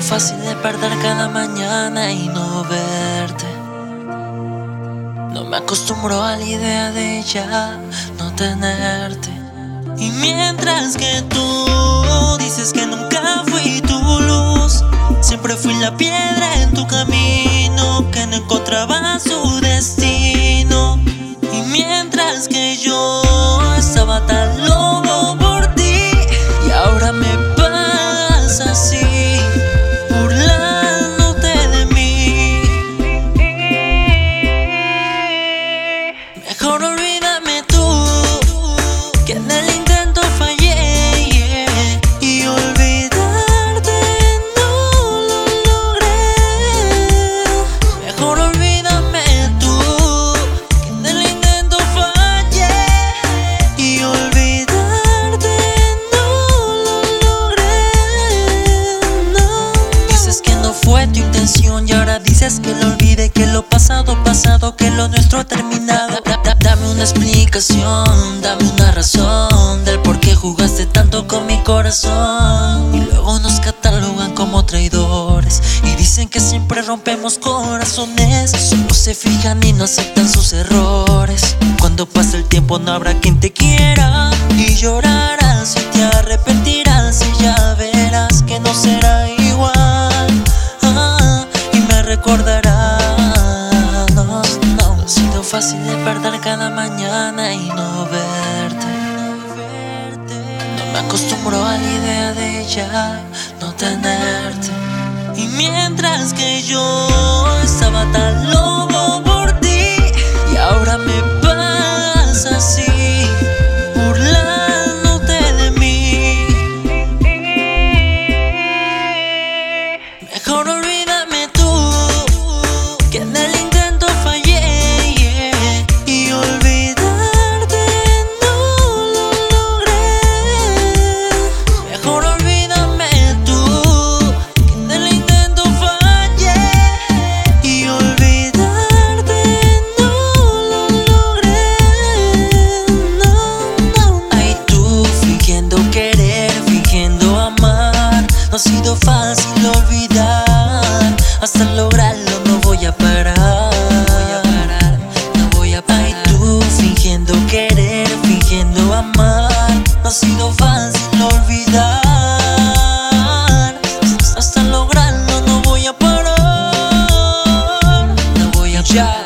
fácil de perder cada mañana y no verte. No me acostumbro a la idea de ya no tenerte. Y mientras que tú dices que nunca que lo olvide, que lo pasado pasado, que lo nuestro ha terminado. Da- da- dame una explicación, dame una razón del por qué jugaste tanto con mi corazón. Y luego nos catalogan como traidores y dicen que siempre rompemos corazones. Solo se fijan y no aceptan sus errores. Cuando pase el tiempo no habrá quien te quiera sido fácil de perder cada mañana y no verte. No me acostumbro a la idea de ya no tenerte. Y mientras que yo fácil olvidar. Hasta lograrlo no voy a parar. No voy a parar. Ay, tú fingiendo querer, fingiendo amar. No ha sido fácil olvidar. Hasta lograrlo no voy a parar. No voy a parar.